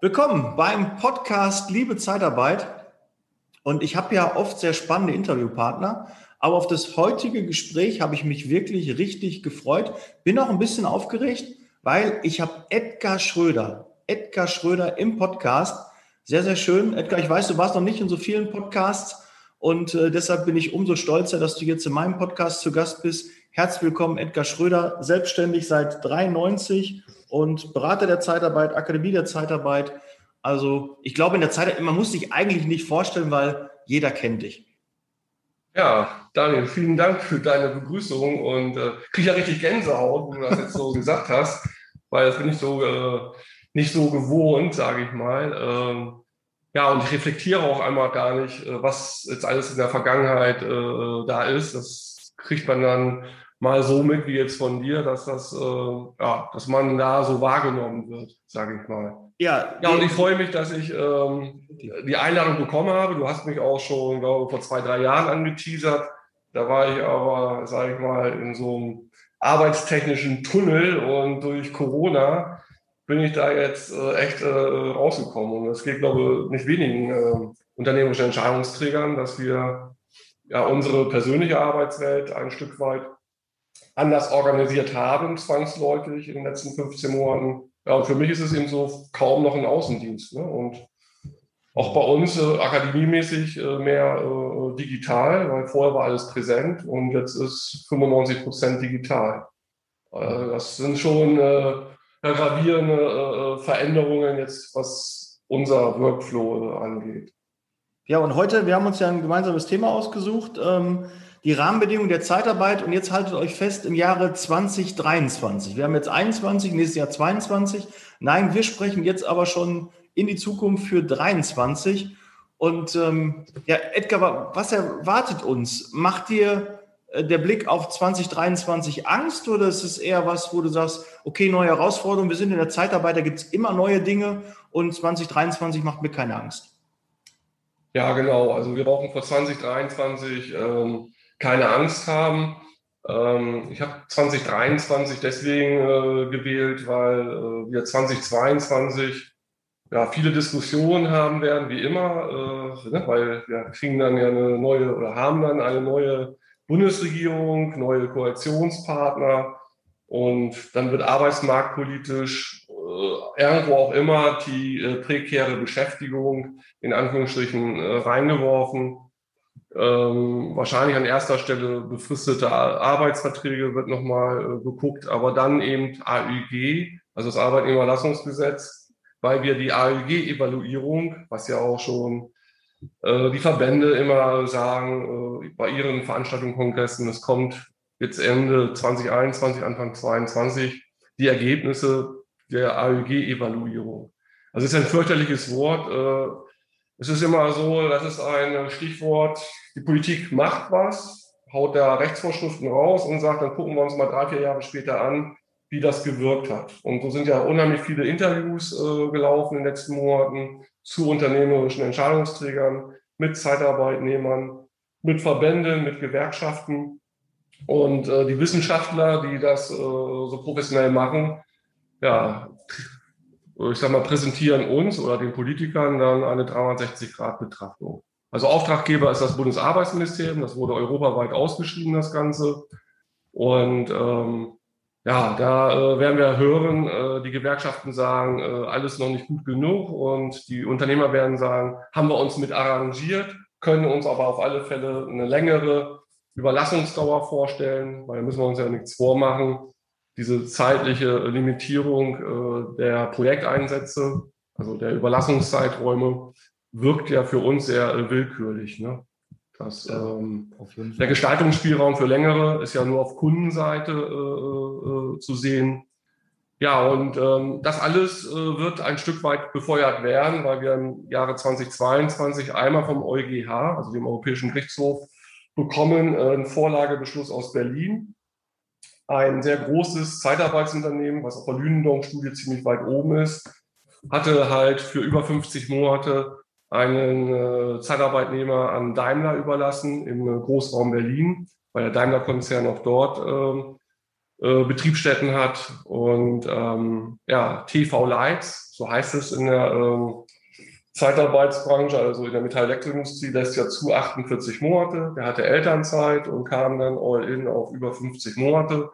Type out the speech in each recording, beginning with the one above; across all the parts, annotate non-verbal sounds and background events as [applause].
Willkommen beim Podcast Liebe Zeitarbeit. Und ich habe ja oft sehr spannende Interviewpartner, aber auf das heutige Gespräch habe ich mich wirklich richtig gefreut. Bin auch ein bisschen aufgeregt, weil ich habe Edgar Schröder, Edgar Schröder im Podcast. Sehr, sehr schön. Edgar, ich weiß, du warst noch nicht in so vielen Podcasts und äh, deshalb bin ich umso stolzer, dass du jetzt in meinem Podcast zu Gast bist. Herzlich willkommen, Edgar Schröder, selbstständig seit 93 und Berater der Zeitarbeit, Akademie der Zeitarbeit. Also ich glaube, in der Zeit, man muss sich eigentlich nicht vorstellen, weil jeder kennt dich. Ja, Daniel, vielen Dank für deine Begrüßung und äh, kriege ja richtig Gänsehaut, wo du das jetzt so [laughs] gesagt hast, weil das bin ich so äh, nicht so gewohnt, sage ich mal. Ähm, ja, und ich reflektiere auch einmal gar nicht, äh, was jetzt alles in der Vergangenheit äh, da ist. Das kriegt man dann mal so mit wie jetzt von dir, dass das, äh, ja, dass man da so wahrgenommen wird, sage ich mal. Ja, ja, und ich freue mich, dass ich ähm, die Einladung bekommen habe. Du hast mich auch schon, glaube vor zwei, drei Jahren angeteasert. Da war ich aber, sage ich mal, in so einem arbeitstechnischen Tunnel und durch Corona bin ich da jetzt äh, echt äh, rausgekommen. Und es geht, glaube ich, nicht wenigen äh, unternehmerischen Entscheidungsträgern, dass wir ja unsere persönliche Arbeitswelt ein Stück weit anders organisiert haben, zwangsläufig in den letzten 15 Monaten. Ja, und für mich ist es eben so kaum noch ein Außendienst. Ne? Und auch bei uns äh, akademiemäßig äh, mehr äh, digital, weil vorher war alles präsent und jetzt ist 95 Prozent digital. Äh, das sind schon äh, gravierende äh, Veränderungen jetzt, was unser Workflow angeht. Ja, und heute, wir haben uns ja ein gemeinsames Thema ausgesucht. Ähm die Rahmenbedingungen der Zeitarbeit und jetzt haltet euch fest im Jahre 2023. Wir haben jetzt 21, nächstes Jahr 22. Nein, wir sprechen jetzt aber schon in die Zukunft für 23. Und ähm, ja, Edgar, was erwartet uns? Macht dir äh, der Blick auf 2023 Angst oder ist es eher was, wo du sagst, okay, neue Herausforderungen, wir sind in der Zeitarbeit, da gibt es immer neue Dinge und 2023 macht mir keine Angst? Ja, genau. Also wir brauchen für 2023 ähm, keine Angst haben. Ähm, ich habe 2023 deswegen äh, gewählt, weil äh, wir 2022 ja, viele Diskussionen haben werden, wie immer, äh, ne, weil wir kriegen dann ja eine neue oder haben dann eine neue Bundesregierung, neue Koalitionspartner und dann wird arbeitsmarktpolitisch äh, irgendwo auch immer die äh, prekäre Beschäftigung in Anführungsstrichen äh, reingeworfen. Ähm, wahrscheinlich an erster Stelle befristete Arbeitsverträge wird nochmal äh, geguckt, aber dann eben AÜG, also das Arbeitnehmerlassungsgesetz, weil wir die AÜG-Evaluierung, was ja auch schon äh, die Verbände immer sagen, äh, bei ihren Veranstaltungen, Kongressen, es kommt jetzt Ende 2021, Anfang 2022, die Ergebnisse der AÜG-Evaluierung. Also es ist ein fürchterliches Wort. Es ist immer so, das ist ein Stichwort, die Politik macht was, haut da Rechtsvorschriften raus und sagt, dann gucken wir uns mal drei, vier Jahre später an, wie das gewirkt hat. Und so sind ja unheimlich viele Interviews äh, gelaufen in den letzten Monaten zu unternehmerischen Entscheidungsträgern, mit Zeitarbeitnehmern, mit Verbänden, mit Gewerkschaften. Und äh, die Wissenschaftler, die das äh, so professionell machen, ja, ich sag mal, präsentieren uns oder den Politikern dann eine 360-Grad-Betrachtung. Also Auftraggeber ist das Bundesarbeitsministerium, das wurde europaweit ausgeschrieben, das Ganze. Und ähm, ja, da äh, werden wir hören, äh, die Gewerkschaften sagen, äh, alles noch nicht gut genug und die Unternehmer werden sagen, haben wir uns mit arrangiert, können uns aber auf alle Fälle eine längere Überlassungsdauer vorstellen, weil da müssen wir uns ja nichts vormachen diese zeitliche Limitierung äh, der Projekteinsätze, also der Überlassungszeiträume, wirkt ja für uns sehr äh, willkürlich. Ne? Das, ja, ähm, der Gestaltungsspielraum für längere ist ja nur auf Kundenseite äh, äh, zu sehen. Ja, und ähm, das alles wird ein Stück weit befeuert werden, weil wir im Jahre 2022 einmal vom EuGH, also dem Europäischen Gerichtshof, bekommen einen Vorlagebeschluss aus Berlin, ein sehr großes Zeitarbeitsunternehmen, was auf der Lünendorf-Studie ziemlich weit oben ist, hatte halt für über 50 Monate einen äh, Zeitarbeitnehmer an Daimler überlassen im äh, Großraum Berlin, weil der Daimler-Konzern auch dort äh, äh, Betriebsstätten hat. Und ähm, ja, TV Lights, so heißt es in der ähm, Zeitarbeitsbranche, also in der Metallelektroindustrie, lässt ja zu 48 Monate. Der hatte Elternzeit und kam dann all in auf über 50 Monate.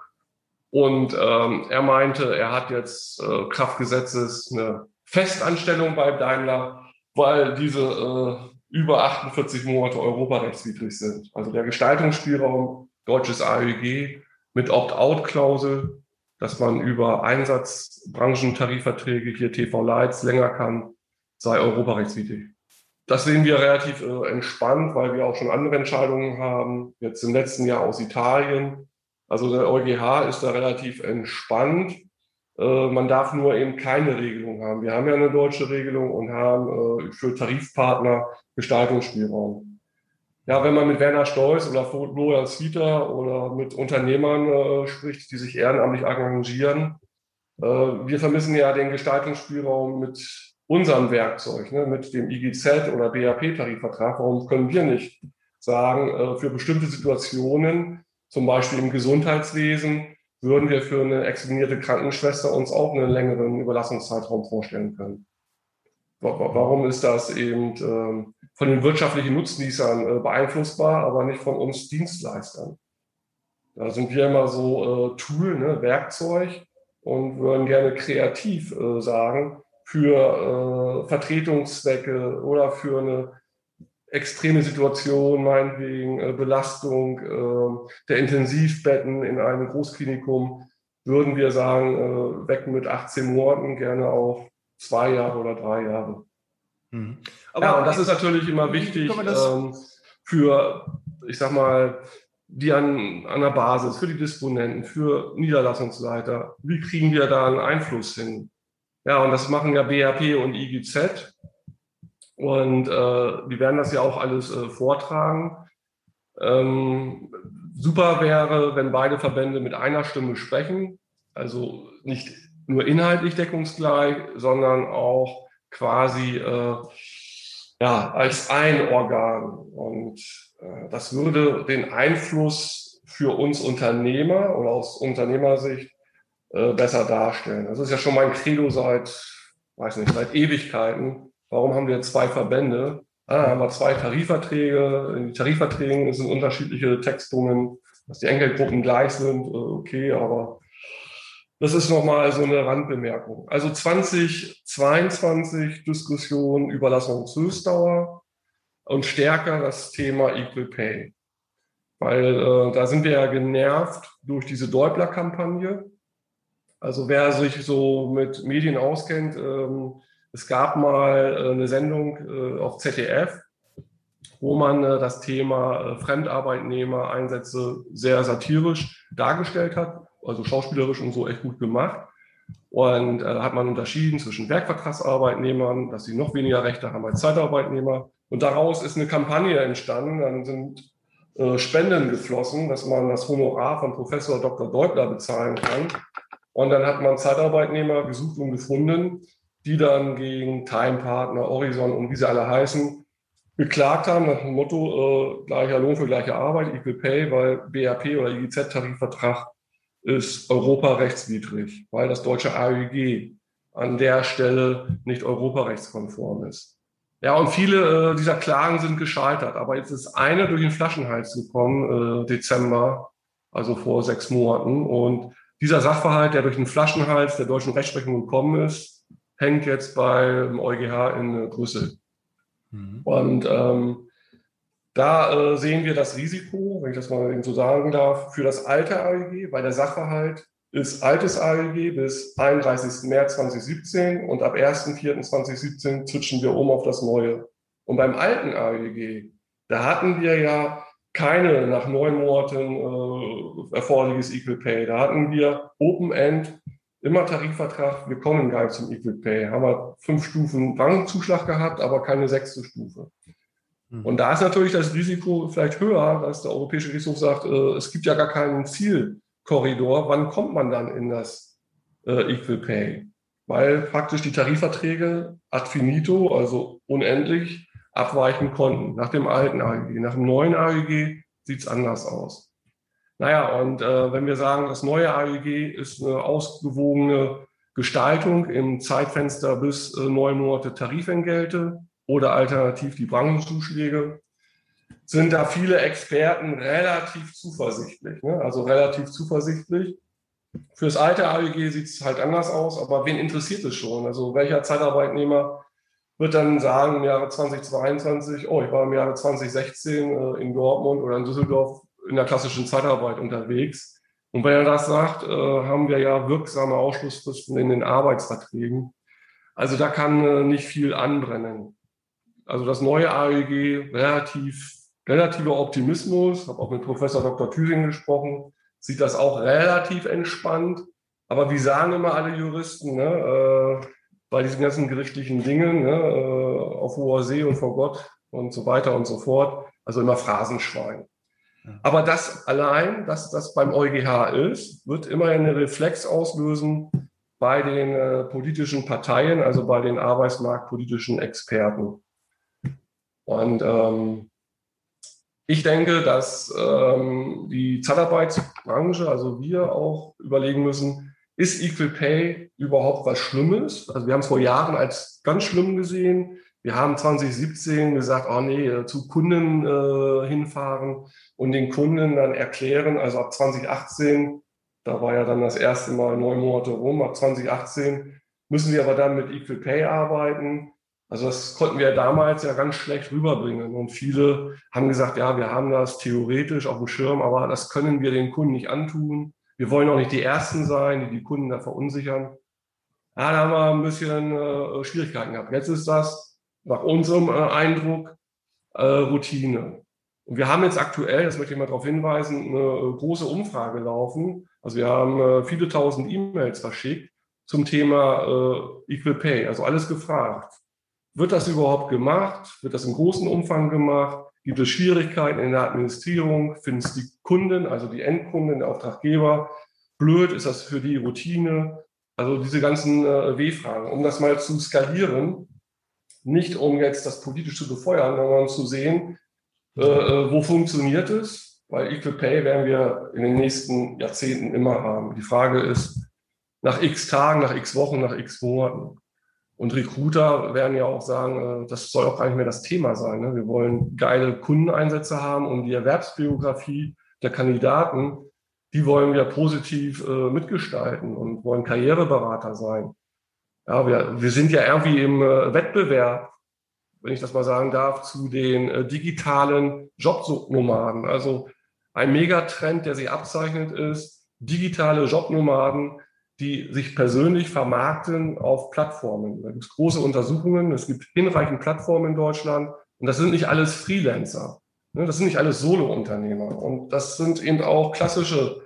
Und ähm, er meinte, er hat jetzt äh, Kraftgesetzes eine Festanstellung bei Daimler, weil diese äh, über 48 Monate europarechtswidrig sind. Also der Gestaltungsspielraum deutsches AEG mit Opt-out-Klausel, dass man über Einsatzbranchentarifverträge hier TV Lights länger kann, sei europarechtswidrig. Das sehen wir relativ äh, entspannt, weil wir auch schon andere Entscheidungen haben. Jetzt im letzten Jahr aus Italien. Also der EuGH ist da relativ entspannt. Äh, man darf nur eben keine Regelung haben. Wir haben ja eine deutsche Regelung und haben äh, für Tarifpartner Gestaltungsspielraum. Ja, wenn man mit Werner Stolz oder Florian Zwieter oder mit Unternehmern äh, spricht, die sich ehrenamtlich engagieren, wir vermissen ja den Gestaltungsspielraum mit unserem Werkzeug, ne, mit dem IGZ oder BAP-Tarifvertrag. Warum können wir nicht sagen, für bestimmte Situationen, zum Beispiel im Gesundheitswesen, würden wir für eine examinierte Krankenschwester uns auch einen längeren Überlassungszeitraum vorstellen können. Warum ist das eben ähm, von den wirtschaftlichen Nutznießern äh, beeinflussbar, aber nicht von uns Dienstleistern? Da sind wir immer so äh, Tool, ne, Werkzeug und würden gerne kreativ äh, sagen, für Vertretungszwecke oder für eine extreme Situation, meinetwegen äh, Belastung äh, der Intensivbetten in einem Großklinikum, würden wir sagen, äh, weg mit 18 Monaten, gerne auch zwei Jahre oder drei Jahre. Mhm. Aber ja, und das ist natürlich immer wichtig ähm, für, ich sag mal, die an, an der Basis, für die Disponenten, für Niederlassungsleiter. Wie kriegen wir da einen Einfluss hin? Ja, und das machen ja BHP und IGZ. Und äh, die werden das ja auch alles äh, vortragen. Ähm, super wäre, wenn beide Verbände mit einer Stimme sprechen. Also nicht nur inhaltlich deckungsgleich, sondern auch quasi äh, ja, als ein Organ. Und äh, das würde den Einfluss für uns Unternehmer oder aus Unternehmersicht äh, besser darstellen. Das ist ja schon mein Credo seit, weiß nicht, seit Ewigkeiten, Warum haben wir zwei Verbände? Ah, haben wir zwei Tarifverträge. In den Tarifverträgen sind unterschiedliche Textungen, dass die Enkelgruppen gleich sind. Äh, okay, aber das ist nochmal so eine Randbemerkung. Also 2022 Diskussion Überlassungshöchstdauer und stärker das Thema Equal Pay. Weil äh, da sind wir ja genervt durch diese Deubler-Kampagne. Also wer sich so mit Medien auskennt, ähm, es gab mal äh, eine Sendung äh, auf ZDF, wo man äh, das Thema Fremdarbeitnehmer-Einsätze sehr satirisch dargestellt hat, also schauspielerisch und so echt gut gemacht. Und da hat man unterschieden zwischen Werkvertragsarbeitnehmern, dass sie noch weniger Rechte haben als Zeitarbeitnehmer. Und daraus ist eine Kampagne entstanden. Dann sind Spenden geflossen, dass man das Honorar von Professor Dr. Deubler bezahlen kann. Und dann hat man Zeitarbeitnehmer gesucht und gefunden, die dann gegen Time Partner, Horizon und wie sie alle heißen, geklagt haben nach dem Motto äh, gleicher Lohn für gleiche Arbeit, Equal Pay, weil BAP oder IGZ-Tarifvertrag ist europarechtswidrig, weil das deutsche AEG an der Stelle nicht europarechtskonform ist. Ja, und viele äh, dieser Klagen sind gescheitert. Aber jetzt ist eine durch den Flaschenhals gekommen, äh, Dezember, also vor sechs Monaten. Und dieser Sachverhalt, der durch den Flaschenhals der deutschen Rechtsprechung gekommen ist, hängt jetzt beim EuGH in Brüssel. Mhm. Und ähm, da äh, sehen wir das Risiko, wenn ich das mal eben so sagen darf, für das alte AEG, weil der Sachverhalt ist altes AEG bis 31. März 2017 und ab 1.4.2017 switchen wir um auf das neue. Und beim alten AEG, da hatten wir ja keine nach neun Monaten äh, erforderliches Equal Pay. Da hatten wir Open End immer Tarifvertrag, wir kommen gar nicht zum Equal Pay. Haben wir fünf Stufen Rangzuschlag gehabt, aber keine sechste Stufe. Mhm. Und da ist natürlich das Risiko vielleicht höher, dass der Europäische Gerichtshof sagt, äh, es gibt ja gar keinen Zielkorridor. Wann kommt man dann in das äh, Equal Pay? Weil praktisch die Tarifverträge ad finito, also unendlich, abweichen konnten. Nach dem alten AEG. Nach dem neuen AEG sieht es anders aus. Naja, und äh, wenn wir sagen, das neue AEG ist eine ausgewogene Gestaltung im Zeitfenster bis äh, neun Monate Tarifentgelte oder alternativ die Branchenzuschläge, sind da viele Experten relativ zuversichtlich. Ne? Also relativ zuversichtlich. Fürs alte AEG sieht es halt anders aus, aber wen interessiert es schon? Also welcher Zeitarbeitnehmer wird dann sagen im Jahre 2022, oh, ich war im Jahre 2016 äh, in Dortmund oder in Düsseldorf in der klassischen Zeitarbeit unterwegs. Und wenn er das sagt, äh, haben wir ja wirksame Ausschlussfristen in den Arbeitsverträgen. Also da kann äh, nicht viel anbrennen. Also das neue AEG, relativ, relativer Optimismus, habe auch mit Professor Dr. Thüring gesprochen, sieht das auch relativ entspannt. Aber wie sagen immer alle Juristen, ne, äh, bei diesen ganzen gerichtlichen Dingen, ne, äh, auf hoher See und vor Gott und so weiter und so fort, also immer Phrasenschwein. Aber das allein, dass das beim EuGH ist, wird immer eine Reflex auslösen bei den äh, politischen Parteien, also bei den arbeitsmarktpolitischen Experten. Und ähm, ich denke, dass ähm, die Zeitarbeitsbranche, also wir auch überlegen müssen, ist Equal Pay überhaupt was Schlimmes? Also wir haben es vor Jahren als ganz schlimm gesehen. Wir haben 2017 gesagt, oh nee, äh, zu Kunden äh, hinfahren und den Kunden dann erklären, also ab 2018, da war ja dann das erste Mal neun Monate rum, ab 2018 müssen wir aber dann mit Equal Pay arbeiten. Also das konnten wir damals ja ganz schlecht rüberbringen. Und viele haben gesagt, ja, wir haben das theoretisch auf dem Schirm, aber das können wir den Kunden nicht antun. Wir wollen auch nicht die Ersten sein, die die Kunden da verunsichern. Ja, da haben wir ein bisschen äh, Schwierigkeiten gehabt. Jetzt ist das nach unserem äh, Eindruck äh, Routine. Und wir haben jetzt aktuell, das möchte ich mal darauf hinweisen, eine äh, große Umfrage laufen. Also wir haben äh, viele tausend E-Mails verschickt zum Thema äh, Equal Pay, also alles gefragt. Wird das überhaupt gemacht? Wird das im großen Umfang gemacht? Gibt es Schwierigkeiten in der Administrierung? Finden es die Kunden, also die Endkunden, der Auftraggeber blöd? Ist das für die Routine? Also diese ganzen W-Fragen. Um das mal zu skalieren, nicht um jetzt das politisch zu befeuern, sondern zu sehen, äh, äh, wo funktioniert es, weil Equal Pay werden wir in den nächsten Jahrzehnten immer haben. Die Frage ist, nach x Tagen, nach x Wochen, nach x Monaten. Und Recruiter werden ja auch sagen, äh, das soll auch gar nicht mehr das Thema sein. Ne? Wir wollen geile Kundeneinsätze haben und die Erwerbsbiografie der Kandidaten, die wollen wir positiv äh, mitgestalten und wollen Karriereberater sein. Ja, wir, wir sind ja irgendwie im Wettbewerb, wenn ich das mal sagen darf, zu den äh, digitalen Jobnomaden. Also ein Megatrend, der sich abzeichnet, ist digitale Jobnomaden, die sich persönlich vermarkten auf Plattformen. Da gibt es große Untersuchungen, es gibt hinreichend Plattformen in Deutschland und das sind nicht alles Freelancer. Ne? Das sind nicht alles Solo-Unternehmer. Und das sind eben auch klassische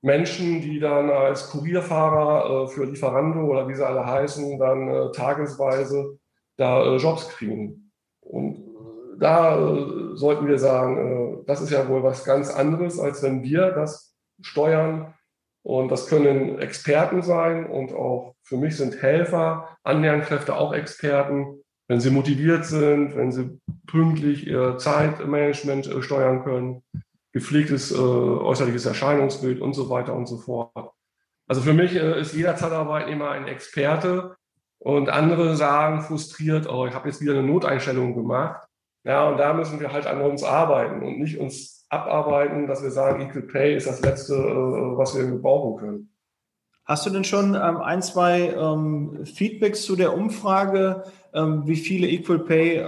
Menschen, die dann als Kurierfahrer äh, für Lieferando oder wie sie alle heißen, dann äh, tagesweise da äh, Jobs kriegen. Und äh, da äh, sollten wir sagen, äh, das ist ja wohl was ganz anderes, als wenn wir das steuern. Und das können Experten sein und auch für mich sind Helfer, Annähernkräfte auch Experten. Wenn sie motiviert sind, wenn sie pünktlich ihr Zeitmanagement steuern können, gepflegtes äh, äußerliches Erscheinungsbild und so weiter und so fort. Also für mich äh, ist jeder Zeitarbeitnehmer ein Experte und andere sagen frustriert, oh, ich habe jetzt wieder eine Noteinstellung gemacht. Ja, und da müssen wir halt an uns arbeiten und nicht uns abarbeiten, dass wir sagen, Equal Pay ist das Letzte, äh, was wir gebrauchen können. Hast du denn schon ähm, ein, zwei ähm, Feedbacks zu der Umfrage, ähm, wie viele Equal Pay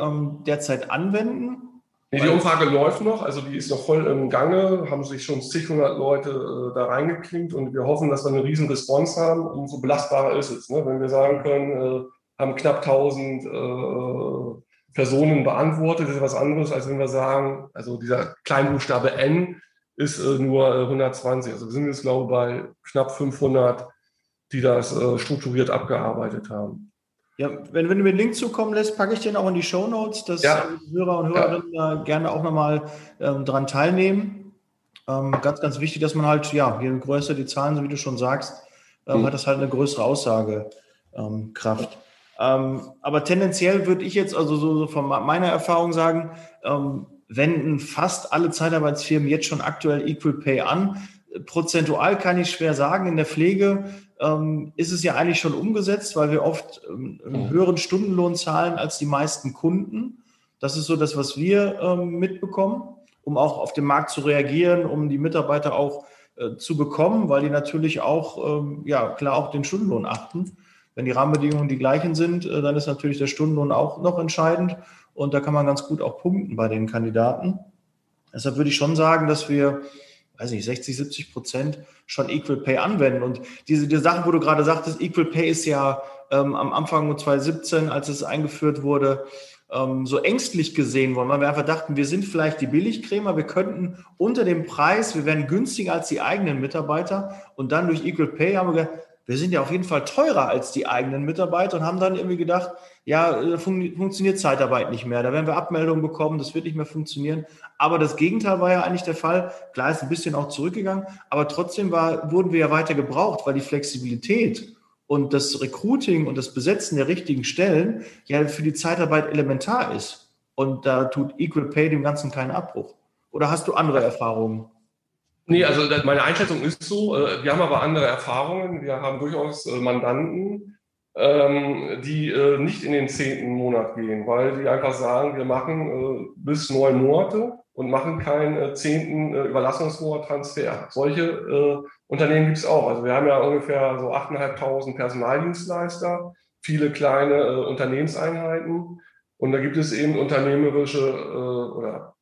derzeit anwenden? Nee, die Umfrage läuft noch, also die ist noch voll im Gange, haben sich schon zig hundert Leute äh, da reingeklinkt und wir hoffen, dass wir eine riesen Response haben. Umso belastbarer ist es, ne? wenn wir sagen können, äh, haben knapp 1000 äh, Personen beantwortet, ist was anderes, als wenn wir sagen, also dieser Kleinbuchstabe N ist äh, nur 120. Äh, also wir sind jetzt, glaube ich, bei knapp 500, die das äh, strukturiert abgearbeitet haben. Ja, wenn, wenn du mir den Link zukommen lässt, packe ich den auch in die Show Notes, dass ja. Hörer und Hörerinnen ja. gerne auch nochmal ähm, dran teilnehmen. Ähm, ganz, ganz wichtig, dass man halt, ja, je größer die Zahlen sind, wie du schon sagst, ähm, mhm. hat das halt eine größere Aussagekraft. Ähm, aber tendenziell würde ich jetzt also so, so von meiner Erfahrung sagen, ähm, wenden fast alle Zeitarbeitsfirmen jetzt schon aktuell Equal Pay an. Prozentual kann ich schwer sagen. In der Pflege ähm, ist es ja eigentlich schon umgesetzt, weil wir oft ähm, einen höheren Stundenlohn zahlen als die meisten Kunden. Das ist so das, was wir ähm, mitbekommen, um auch auf den Markt zu reagieren, um die Mitarbeiter auch äh, zu bekommen, weil die natürlich auch, ähm, ja, klar auch den Stundenlohn achten. Wenn die Rahmenbedingungen die gleichen sind, äh, dann ist natürlich der Stundenlohn auch noch entscheidend. Und da kann man ganz gut auch punkten bei den Kandidaten. Deshalb würde ich schon sagen, dass wir, weiß nicht, 60, 70 Prozent schon Equal Pay anwenden. Und diese, diese Sachen, wo du gerade sagtest, Equal Pay ist ja ähm, am Anfang 2017, als es eingeführt wurde, ähm, so ängstlich gesehen worden, weil wir einfach dachten, wir sind vielleicht die Billigcremer, wir könnten unter dem Preis, wir wären günstiger als die eigenen Mitarbeiter und dann durch Equal Pay haben wir gedacht, wir sind ja auf jeden Fall teurer als die eigenen Mitarbeiter und haben dann irgendwie gedacht, ja, äh, fun funktioniert Zeitarbeit nicht mehr. Da werden wir Abmeldungen bekommen, das wird nicht mehr funktionieren. Aber das Gegenteil war ja eigentlich der Fall. Klar ist ein bisschen auch zurückgegangen, aber trotzdem war, wurden wir ja weiter gebraucht, weil die Flexibilität und das Recruiting und das Besetzen der richtigen Stellen ja für die Zeitarbeit elementar ist. Und da tut Equal Pay dem Ganzen keinen Abbruch. Oder hast du andere Erfahrungen? Nee, also meine Einschätzung ist so. Äh, wir haben aber andere Erfahrungen. Wir haben durchaus äh, Mandanten, ähm, die äh, nicht in den zehnten Monat gehen, weil die einfach sagen, wir machen bis neun Monate und machen keinen zehnten Überlassungsmonat Transfer. Solche Unternehmen gibt es auch. Also wir haben ja ungefähr so 8.500 Personaldienstleister, viele kleine Unternehmenseinheiten. Und da gibt es eben unternehmerische oder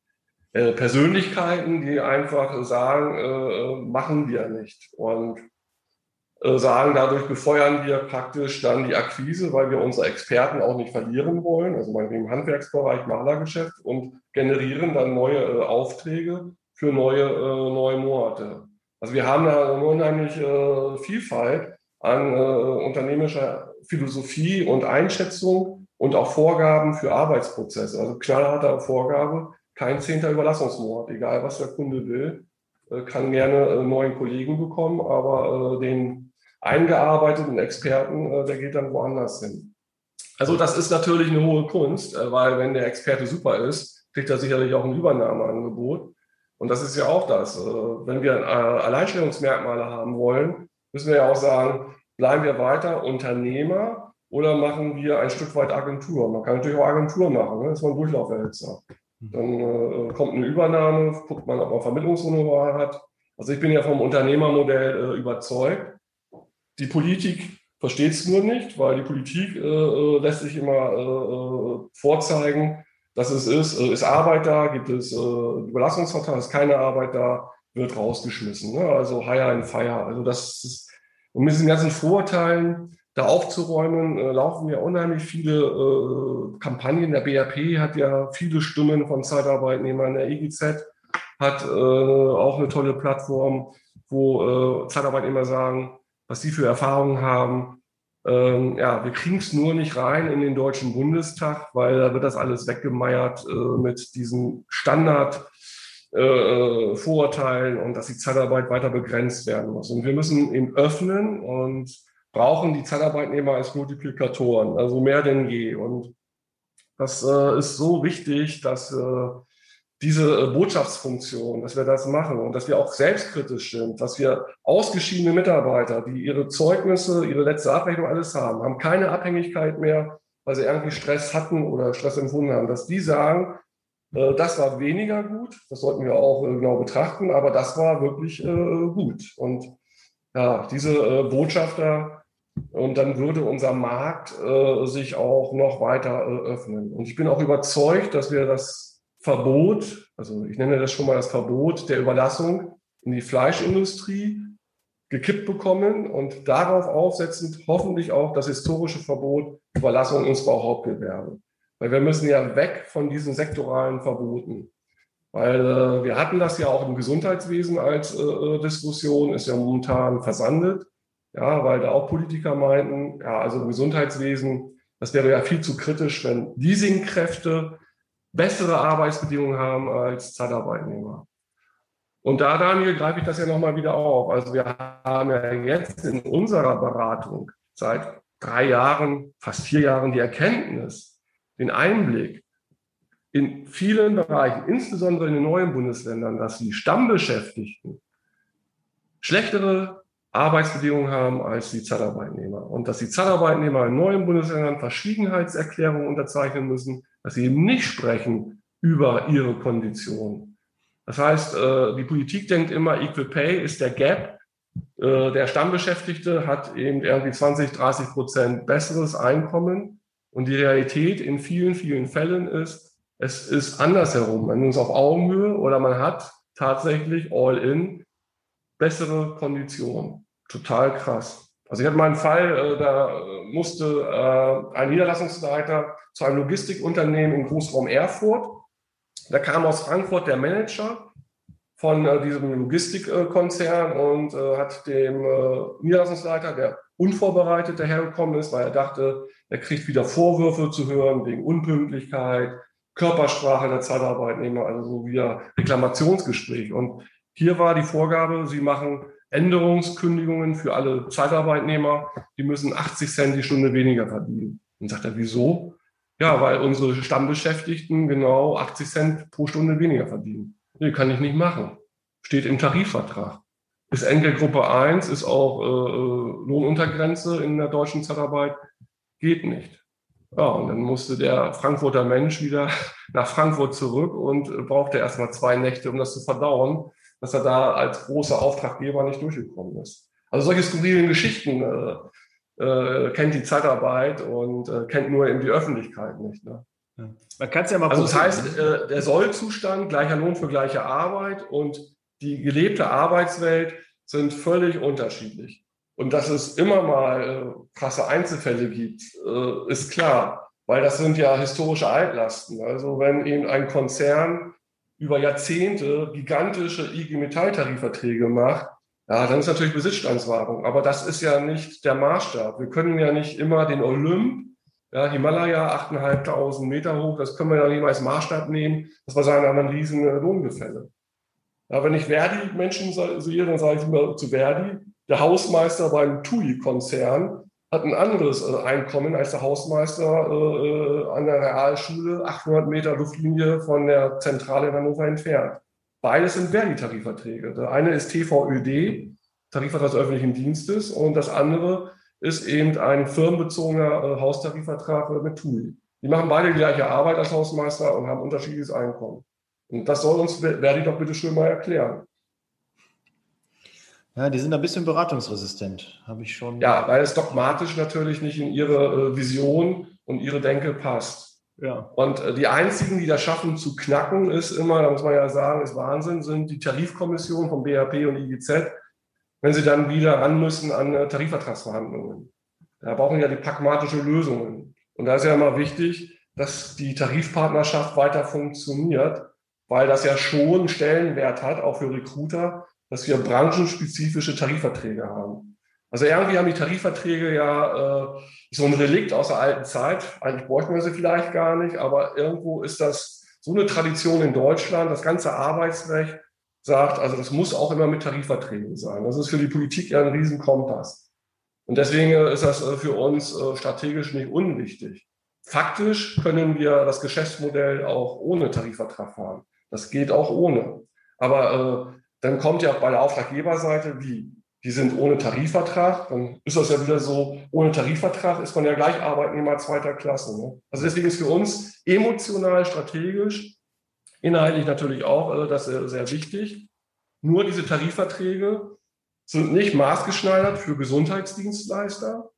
äh, Persönlichkeiten, die einfach sagen, äh, machen wir nicht. Und äh, sagen, dadurch befeuern wir praktisch dann die Akquise, weil wir unsere Experten auch nicht verlieren wollen, also meinetwegen im Handwerksbereich, Malergeschäft und generieren dann neue äh, Aufträge für neue, neue Monate. Also wir haben da eine unheimliche äh, Vielfalt an äh, unternehmischer Philosophie und Einschätzung und auch Vorgaben für Arbeitsprozesse. Also knallharte Vorgabe, kein zehnter Überlassungsmonat, egal was der Kunde will, äh, kann gerne äh, neuen Kollegen bekommen, aber äh, den eingearbeiteten Experten, der geht dann woanders hin. Also das ist natürlich eine hohe Kunst, weil wenn der Experte super ist, kriegt er sicherlich auch ein Übernahmeangebot. Und das ist ja auch das. Wenn wir Alleinstellungsmerkmale haben wollen, müssen wir ja auch sagen, bleiben wir weiter Unternehmer oder machen wir ein Stück weit Agentur? Man kann natürlich auch Agentur machen, ne? das ist man Durchlauferhitzer. Mhm. Dann äh, kommt eine Übernahme, guckt man, ob man Vermittlungshonorar hat. Also ich bin ja vom Unternehmermodell äh, überzeugt. Die Politik versteht es nur nicht, weil die Politik äh, äh lässt sich immer vorzeigen, dass es ist, äh, ist Arbeit da, gibt es äh, Überlassungsvertrag, ist keine Arbeit da, wird rausgeschmissen. Ne? Also hire and fire. Also das ist, und mit diesen ganzen Vorurteilen da aufzuräumen, äh, laufen ja unheimlich viele äh, Kampagnen. Der BRP hat ja viele Stimmen von Zeitarbeitnehmern. Der EGZ hat äh, auch eine tolle Plattform, wo äh, Zeitarbeitnehmer sagen, was sie für Erfahrungen haben, ähm, ja, wir kriegen es nur nicht rein in den Deutschen Bundestag, weil da wird das alles weggemeiert äh, mit diesen Standard-Vorurteilen äh, und dass die Zeitarbeit weiter begrenzt werden muss. Und wir müssen ihn öffnen und brauchen die Zeitarbeitnehmer als Multiplikatoren, also mehr denn je. Und das äh, ist so wichtig, dass äh, diese äh, Botschaftsfunktion, dass wir das machen und dass wir auch selbstkritisch sind, dass wir ausgeschiedene Mitarbeiter, die ihre Zeugnisse, ihre letzte Abrechnung alles haben, haben keine Abhängigkeit mehr, weil sie irgendwie Stress hatten oder Stress empfunden haben, dass die sagen, äh, das war weniger gut, das sollten wir auch äh, genau betrachten, aber das war wirklich gut. Und ja, diese Botschafter und dann würde unser Markt sich auch noch weiter öffnen. Und ich bin auch überzeugt, dass wir das Verbot, also ich nenne das schon mal das Verbot der Überlassung in die Fleischindustrie gekippt bekommen und darauf aufsetzend hoffentlich auch das historische Verbot Überlassung ins Bauhauptgewerbe. Weil wir müssen ja weg von diesen sektoralen Verboten. Weil äh, wir hatten das ja auch im Gesundheitswesen als äh, äh Diskussion, ist ja momentan versandet. Ja, weil da auch Politiker meinten, ja, also im Gesundheitswesen, das wäre ja viel zu kritisch, wenn Leasingkräfte bessere Arbeitsbedingungen haben als Zeitarbeitnehmer. Und da, Daniel, greife ich das ja nochmal wieder auf. Also wir haben ja jetzt in unserer Beratung seit drei Jahren, fast vier Jahren die Erkenntnis, den Einblick, in vielen Bereichen, insbesondere in den neuen Bundesländern, dass die Stammbeschäftigten schlechtere Arbeitsbedingungen haben als die Zeitarbeitnehmer und dass die Zeitarbeitnehmer in neuen Bundesländern Verschwiegenheitserklärungen unterzeichnen müssen, dass sie eben nicht sprechen über ihre Konditionen. Das heißt, äh, die Politik denkt immer, Equal Pay ist der Gap. Äh, der Stammbeschäftigte hat eben irgendwie 20, 30 Prozent besseres Einkommen. Und die Realität in vielen, vielen Fällen ist, es ist andersherum. Man ist auf Augenhöhe oder man hat tatsächlich all in bessere Konditionen. Total krass. Also ich hatte mal einen Fall, äh, da musste äh, ein Niederlassungsleiter zu einem Logistikunternehmen im Großraum Erfurt. Da kam aus Frankfurt der Manager von äh, diesem Logistikkonzern und hat dem Niederlassungsleiter, der unvorbereitet dahergekommen ist, weil er dachte, er kriegt wieder Vorwürfe zu hören wegen Unpünktlichkeit, Körpersprache der Zeitarbeitnehmer, also so wieder Reklamationsgespräch. Und hier war die Vorgabe, Sie machen Änderungskündigungen für alle Zeitarbeitnehmer, die müssen 80 Cent die Stunde weniger verdienen. Und sagt er, wieso? Ja, weil unsere Stammbeschäftigten genau 80 Cent pro Stunde weniger verdienen. Nee, kann ich nicht machen. Steht im Tarifvertrag. Ist Enkelgruppe 1, ist auch äh, äh, Lohnuntergrenze in der deutschen Zeitarbeit. Geht nicht. Ja, und dann musste der Frankfurter Mensch wieder [laughs] nach Frankfurt zurück und brauchte erstmal zwei Nächte, um das zu verdauen dass er da als großer Auftraggeber nicht durchgekommen ist. Also solche skurrilen Geschichten äh, äh, kennt die Zeitarbeit und äh, kennt nur eben die Öffentlichkeit nicht. Ne? Ja. Man kann es ja mal Also das heißt, äh, der Sollzustand, gleicher Lohn für gleiche Arbeit und die gelebte Arbeitswelt sind völlig unterschiedlich. Und dass es immer mal äh, krasse Einzelfälle gibt, äh, ist klar, weil das sind ja historische Altlasten. Also wenn eben ein Konzern über Jahrzehnte gigantische IG Metall-Tarifverträge macht, ja, dann ist natürlich Besitzstandswahrung. Aber das ist ja nicht der Maßstab. Wir können ja nicht immer den Olymp, ja, Himalaya, 8.500 Meter hoch, das können wir ja nicht mal als Maßstab nehmen. Das war sagen dann ein riesen Lohngefälle. Ja, wenn ich Verdi-Menschen sehe, dann sage ich immer zu Verdi, der Hausmeister beim TUI-Konzern hat ein anderes äh, Einkommen als der Hausmeister äh, äh an der Realschule 800 Meter Luftlinie von der Zentrale in Hannover entfernt. Beides sind Verdi-Tarifverträge. Der eine ist TVÖD, Tarifvertrag des öffentlichen Dienstes, und das andere ist eben ein firmenbezogener äh, Haustarifvertrag mit TUI. Die machen beide die gleiche Arbeit als Hausmeister und haben unterschiedliches Einkommen. Und das soll uns Verdi doch bitte schön mal erklären. Ja, die sind ein bisschen beratungsresistent, habe ich schon. Ja, weil es dogmatisch natürlich nicht in ihre äh, Vision und ihre Denke passt. Ja. Und äh, die einzigen, die das schaffen zu knacken, ist immer, da muss man ja sagen, ist Wahnsinn, sind die Tarifkommissionen von BHP und IGZ, wenn sie dann wieder ran müssen an äh, Tarifvertragsverhandlungen. Da brauchen ja die pragmatische Lösungen. Und da ist ja immer wichtig, dass die Tarifpartnerschaft weiter funktioniert, weil das ja schon Stellenwert hat, auch für Recruiter, dass wir branchenspezifische Tarifverträge haben. Also irgendwie haben die Tarifverträge ja äh, so ein Relikt aus der alten Zeit. Eigentlich bräuchten wir sie vielleicht gar nicht, aber irgendwo ist das so eine Tradition in Deutschland. Das ganze Arbeitsrecht sagt, also das muss auch immer mit Tarifverträgen sein. Das ist für die Politik ja ein Riesenkompass. Und deswegen äh, ist das äh, für uns äh, strategisch nicht unwichtig. Faktisch können wir das Geschäftsmodell auch ohne Tarifvertrag fahren. Das geht auch ohne. Aber äh, dann kommt ja bei der Auftraggeberseite, wie, die sind ohne Tarifvertrag, dann ist das ja wieder so, ohne Tarifvertrag ist man ja gleich Arbeitnehmer zweiter Klasse. Ne? Also deswegen ist für uns emotional, strategisch, inhaltlich natürlich auch, also das ist sehr wichtig. Nur diese Tarifverträge sind nicht maßgeschneidert für Gesundheitsdienstleister,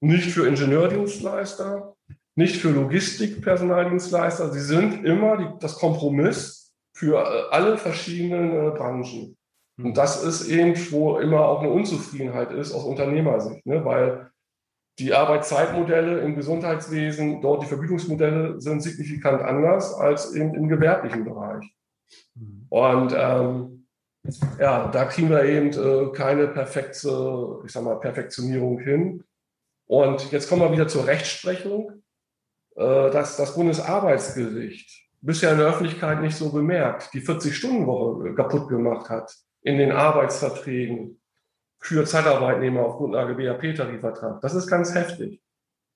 nicht für Ingenieurdienstleister, nicht für Logistikpersonaldienstleister. Sie sind immer die, das Kompromiss für äh, alle verschiedenen äh, Branchen. Und hm. das ist eben, wo immer auch eine Unzufriedenheit ist aus Unternehmersicht, ne? weil die Arbeitszeitmodelle im Gesundheitswesen, dort die Vergütungsmodelle sind signifikant anders als eben im gewerblichen Bereich. Hm. Und ähm, ja, da kriegen wir eben äh, keine perfekte, ich sag mal, Perfektionierung hin. Und jetzt kommen wir wieder zur Rechtsprechung. Äh, dass das Bundesarbeitsgericht bisher in der Öffentlichkeit nicht so bemerkt, die 40-Stunden-Woche kaputt gemacht hat in den Arbeitsverträgen für Zeitarbeitnehmer auf Grundlage BAP-Tarifvertrag. Das ist ganz heftig.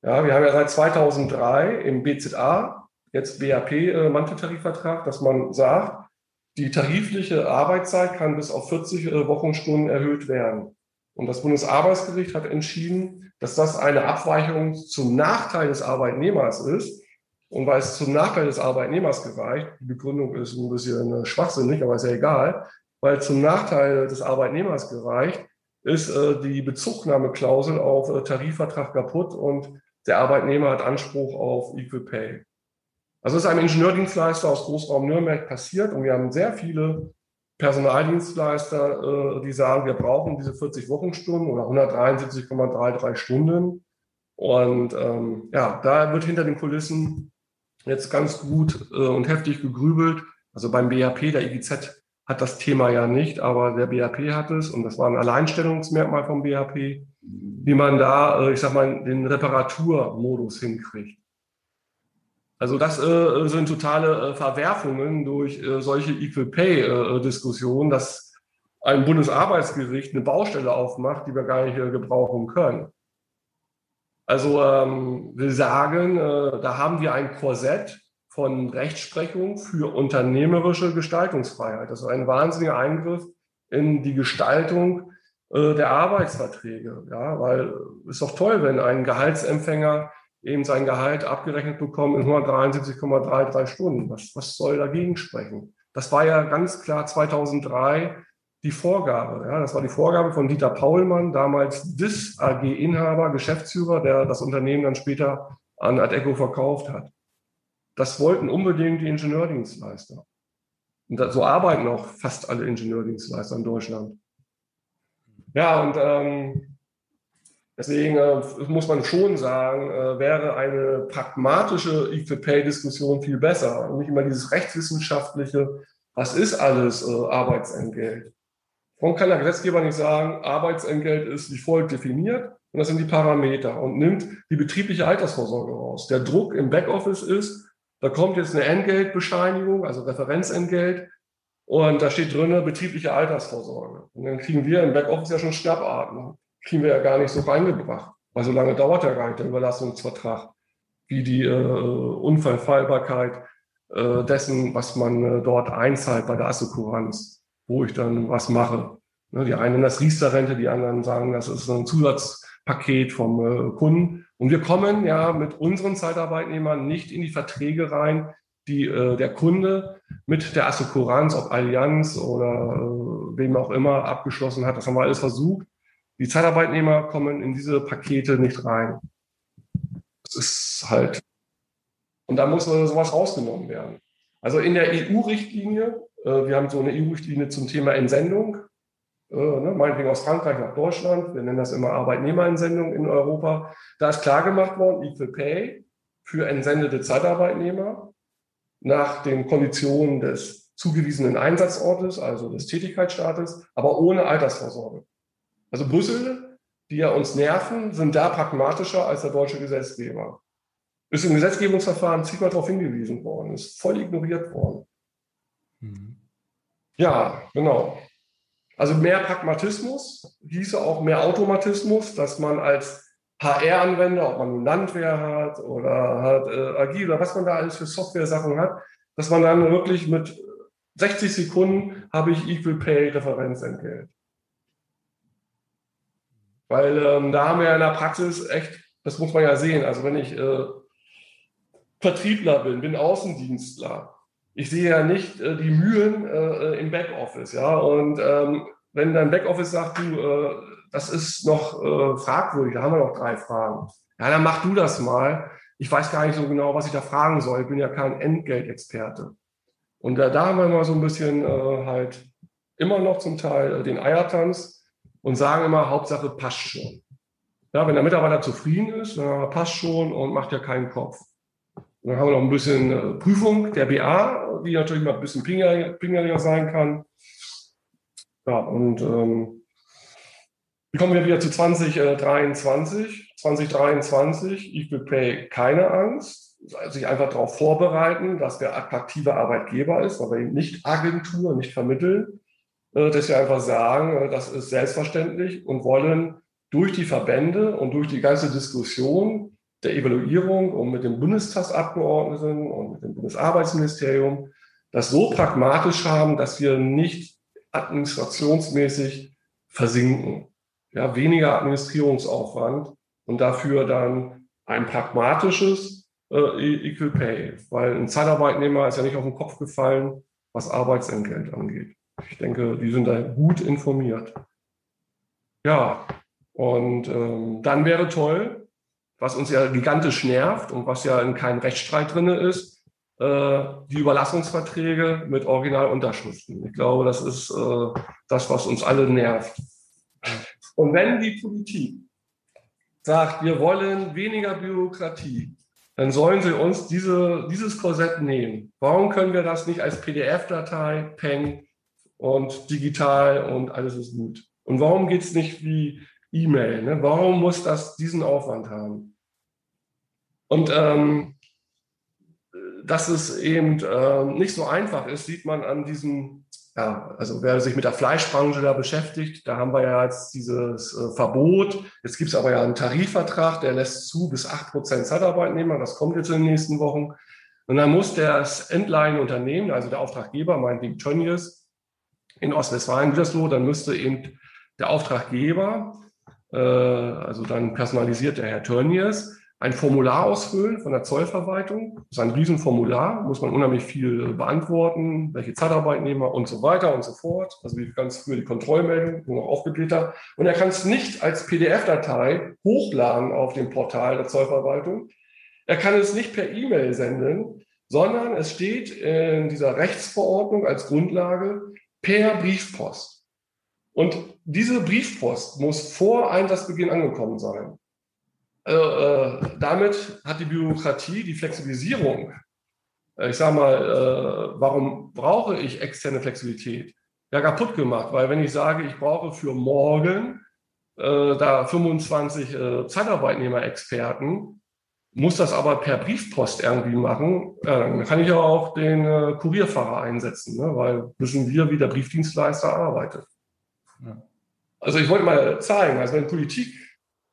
Ja, wir haben ja seit 2003 im BZA jetzt BAP-Manteltarifvertrag, dass man sagt, die tarifliche Arbeitszeit kann bis auf 40 Wochenstunden erhöht werden. Und das Bundesarbeitsgericht hat entschieden, dass das eine Abweichung zum Nachteil des Arbeitnehmers ist. Und weil es zum Nachteil des Arbeitnehmers gereicht, die Begründung ist ein bisschen schwachsinnig, aber ist ja egal, weil zum Nachteil des Arbeitnehmers gereicht, ist äh, die Bezugnahmeklausel auf äh, Tarifvertrag kaputt und der Arbeitnehmer hat Anspruch auf Equal Pay. Also es ist einem Ingenieurdienstleister aus Großraum Nürnberg passiert und wir haben sehr viele Personaldienstleister, äh, die sagen, wir brauchen diese 40 Wochenstunden oder 173,33 Stunden. Und ähm, ja, da wird hinter den Kulissen jetzt ganz gut äh, und heftig gegrübelt. Also beim BAP, der IGZ hat das Thema ja nicht, aber der BAP hat es und das war ein Alleinstellungsmerkmal vom BAP, wie man da, äh, ich sag mal, den Reparaturmodus hinkriegt. Also das äh, sind totale äh, Verwerfungen durch äh, solche Equal Pay-Diskussionen, äh, dass ein Bundesarbeitsgericht eine Baustelle aufmacht, die wir gar nicht äh, gebrauchen können. Also ähm, wir sagen, äh, da haben wir ein Korsett von Rechtsprechung für unternehmerische Gestaltungsfreiheit. Das ist ein wahnsinniger Eingriff in die Gestaltung der Arbeitsverträge. Ja, weil es ist doch toll, wenn ein Gehaltsempfänger eben sein Gehalt abgerechnet bekommen in 173,33 Stunden. Was, was soll dagegen sprechen? Das war ja ganz klar 2003 die Vorgabe. Ja, das war die Vorgabe von Dieter Paulmann, damals DIS AG-Inhaber, Geschäftsführer, der das Unternehmen dann später an Adeco verkauft hat. Das wollten unbedingt die Ingenieurdienstleister. Und so arbeiten auch fast alle Ingenieurdienstleister in Deutschland. Ja, und ähm, Deswegen äh, muss man schon sagen, äh, wäre eine pragmatische Equal-Pay-Diskussion viel besser und nicht immer dieses rechtswissenschaftliche, was ist alles äh, Arbeitsentgelt? Warum kann der Gesetzgeber nicht sagen, Arbeitsentgelt ist wie folgt definiert und das sind die Parameter und nimmt die betriebliche Altersvorsorge raus. Der Druck im Backoffice ist, da kommt jetzt eine Entgeltbescheinigung, also Referenzentgelt, und da steht drin betriebliche Altersvorsorge. Und dann kriegen wir im Backoffice ja schon Schnappatmung kriegen wir ja gar nicht so reingebracht. Weil so lange dauert ja gar nicht der Überlassungsvertrag, wie die äh, Unfallfallbarkeit äh, dessen, was man äh, dort einzahlt bei der Assekuranz, wo ich dann was mache. Ne, die einen das Riester-Rente, die anderen sagen, das ist ein Zusatzpaket vom äh, Kunden. Und wir kommen ja mit unseren Zeitarbeitnehmern nicht in die Verträge rein, die äh, der Kunde mit der Assekuranz, ob Allianz oder äh, wem auch immer abgeschlossen hat. Das haben wir alles versucht. Die Zeitarbeitnehmer kommen in diese Pakete nicht rein. Das ist halt, und da muss sowas rausgenommen werden. Also in der EU-Richtlinie, wir haben so eine EU-Richtlinie zum Thema Entsendung, äh, ne, meinetwegen aus Frankreich nach Deutschland, wir nennen das immer Arbeitnehmerentsendung in Europa. Da ist klar gemacht worden, Equal Pay für entsendete Zeitarbeitnehmer nach den Konditionen des zugewiesenen Einsatzortes, also des Tätigkeitsstaates, aber ohne Altersvorsorge. Also Brüssel, die ja uns nerven, sind da pragmatischer als der deutsche Gesetzgeber. Ist im Gesetzgebungsverfahren zigmal darauf hingewiesen worden, ist voll ignoriert worden. Mhm. Ja, genau. Also mehr Pragmatismus hieße auch mehr Automatismus, dass man als HR-Anwender, ob man Landwehr hat oder hat äh, Agil oder was man da alles für Software-Sachen hat, dass man dann wirklich mit 60 Sekunden habe ich Equal Pay Referenzentgelt. Weil ähm, da haben wir in der Praxis echt, das muss man ja sehen, also wenn ich äh, Vertriebler bin, bin Außendienstler, ich sehe ja nicht äh, die Mühen äh, im Backoffice, ja, und ähm, wenn dein Backoffice sagt, du, äh, das ist noch äh, fragwürdig, da haben wir noch drei Fragen. Ja, dann mach du das mal. Ich weiß gar nicht so genau, was ich da fragen soll. Ich bin ja kein Entgeltexperte. Und äh, da haben wir mal so ein bisschen äh, halt immer noch zum Teil äh, den Eiertanz und sagen immer, Hauptsache passt schon. Ja, wenn der Mitarbeiter zufrieden ist, dann passt schon und macht ja keinen Kopf. Dann haben wir noch ein bisschen äh, Prüfung der BA, die natürlich mal ein bisschen pingeliger sein kann. Ja, und ähm, wie kommen wir wieder zu 2023? 2023, ich will Pay keine Angst, sich einfach darauf vorbereiten, dass der attraktive Arbeitgeber ist, aber eben nicht Agentur, nicht vermitteln, äh, dass wir einfach sagen, äh, das ist selbstverständlich und wollen durch die Verbände und durch die ganze Diskussion der Evaluierung und mit den Bundestagsabgeordneten und mit dem Bundesarbeitsministerium das so pragmatisch haben, dass wir nicht administrationsmäßig versinken. Ja, weniger Administrierungsaufwand und dafür dann ein pragmatisches äh, Equal Pay, weil ein Zeitarbeitnehmer ist ja nicht auf den Kopf gefallen, was Arbeitsentgelt angeht. Ich denke, die sind da gut informiert. Ja, und ähm, dann wäre toll, was uns ja gigantisch nervt und was ja in keinem Rechtsstreit drin ist, äh, die Überlassungsverträge mit Originalunterschriften. Ich glaube, das ist äh, das, was uns alle nervt. Und wenn die Politik sagt, wir wollen weniger Bürokratie, dann sollen sie uns diese, dieses Korsett nehmen. Warum können wir das nicht als PDF-Datei, Pen und digital und alles ist gut? Und warum geht es nicht wie E-Mail? Ne? Warum muss das diesen Aufwand haben? Und ähm, dass es eben äh, nicht so einfach ist, sieht man an diesem, ja, also wer sich mit der Fleischbranche da beschäftigt, da haben wir ja jetzt dieses äh, Verbot. Jetzt gibt es aber ja einen Tarifvertrag, der lässt zu bis acht Prozent Zeitarbeitnehmer. Das kommt jetzt in den nächsten Wochen. Und dann muss das Endline-Unternehmen, also der Auftraggeber, meinetwegen Tönnies in Ostwestfalen Gütersloh, dann müsste eben der Auftraggeber, äh, also dann personalisiert der Herr Tönnies, ein Formular ausfüllen von der Zollverwaltung. Das ist ein Riesenformular, muss man unheimlich viel beantworten, welche Zeitarbeitnehmer und so weiter und so fort. Also wie ganz früher die Kontrollmeldung, nur noch aufgeblätter. Und er kann es nicht als PDF-Datei hochladen auf dem Portal der Zollverwaltung. Er kann es nicht per E-Mail senden, sondern es steht in dieser Rechtsverordnung als Grundlage per Briefpost. Und diese Briefpost muss vor Einsatzbeginn angekommen sein. Also, äh, damit hat die Bürokratie die Flexibilisierung, äh, ich sage mal, äh, warum brauche ich externe Flexibilität, ja kaputt gemacht. Weil wenn ich sage, ich brauche für morgen äh, da 25 äh, Zeitarbeitnehmer-Experten, muss das aber per Briefpost irgendwie machen, dann kann ich ja auch den äh, Kurierfahrer einsetzen, ne? weil wissen wir, wie der Briefdienstleister arbeitet. Also ich wollte mal zeigen, also wenn Politik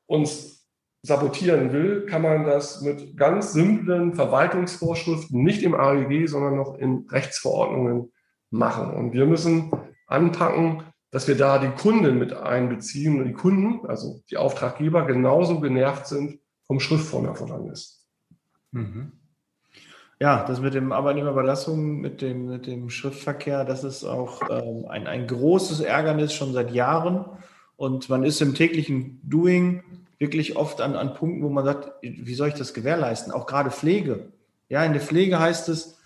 uns sabotieren will, kann man das mit ganz simplen Verwaltungsvorschriften, nicht im AEG, sondern noch in Rechtsverordnungen machen. Und wir müssen anpacken, dass wir da die Kunden mit einbeziehen und die Kunden, also die Auftraggeber, genauso genervt sind vom Schriftformerfordernis. Mhm. Ja, das mit dem Arbeitnehmerüberlassung, mit dem, mit dem Schriftverkehr, das ist auch ähm, ein, ein großes Ärgernis schon seit Jahren. Und man ist im täglichen Doing wirklich oft an, an Punkten, wo man sagt, wie soll ich das gewährleisten? Auch gerade Pflege. Ja, in der Pflege heißt es,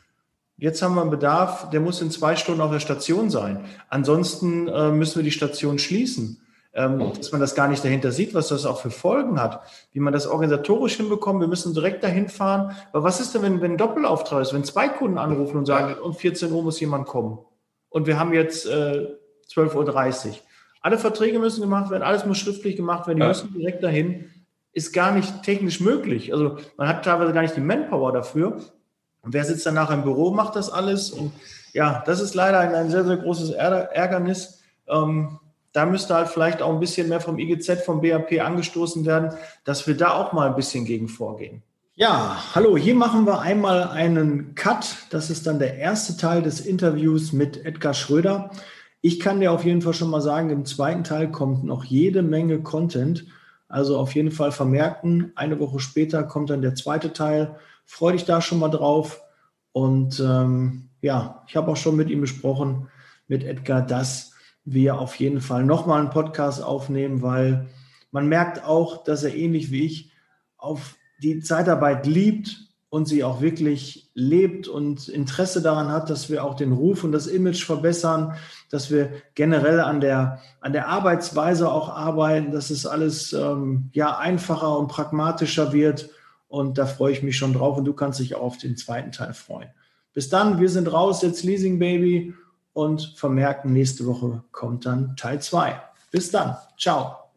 jetzt haben wir einen Bedarf, der muss in zwei Stunden auf der Station sein. Ansonsten äh, müssen wir die Station schließen. Ähm, dass man das gar nicht dahinter sieht, was das auch für Folgen hat, wie man das organisatorisch hinbekommt. Wir müssen direkt dahin fahren. Aber was ist denn, wenn, wenn ein Doppelauftrag ist, wenn zwei Kunden anrufen und sagen, um 14 Uhr muss jemand kommen und wir haben jetzt äh, 12.30 Uhr. Alle Verträge müssen gemacht werden, alles muss schriftlich gemacht werden, die ja. müssen direkt dahin. Ist gar nicht technisch möglich. Also man hat teilweise gar nicht die Manpower dafür. Und wer sitzt danach im Büro, macht das alles. Und ja, das ist leider ein, ein sehr, sehr großes Ärgernis. Ähm, da müsste halt vielleicht auch ein bisschen mehr vom IGZ, vom BAP angestoßen werden, dass wir da auch mal ein bisschen gegen vorgehen. Ja, hallo, hier machen wir einmal einen Cut. Das ist dann der erste Teil des Interviews mit Edgar Schröder. Ich kann dir auf jeden Fall schon mal sagen, im zweiten Teil kommt noch jede Menge Content. Also auf jeden Fall vermerken. Eine Woche später kommt dann der zweite Teil. Freue dich da schon mal drauf. Und ähm, ja, ich habe auch schon mit ihm besprochen, mit Edgar, dass wir auf jeden Fall nochmal einen Podcast aufnehmen, weil man merkt auch, dass er ähnlich wie ich auf die Zeitarbeit liebt und sie auch wirklich lebt und Interesse daran hat, dass wir auch den Ruf und das Image verbessern, dass wir generell an der, an der Arbeitsweise auch arbeiten, dass es alles ähm, ja einfacher und pragmatischer wird. Und da freue ich mich schon drauf und du kannst dich auch auf den zweiten Teil freuen. Bis dann, wir sind raus, jetzt Leasing Baby und vermerken, nächste Woche kommt dann Teil 2. Bis dann. Ciao.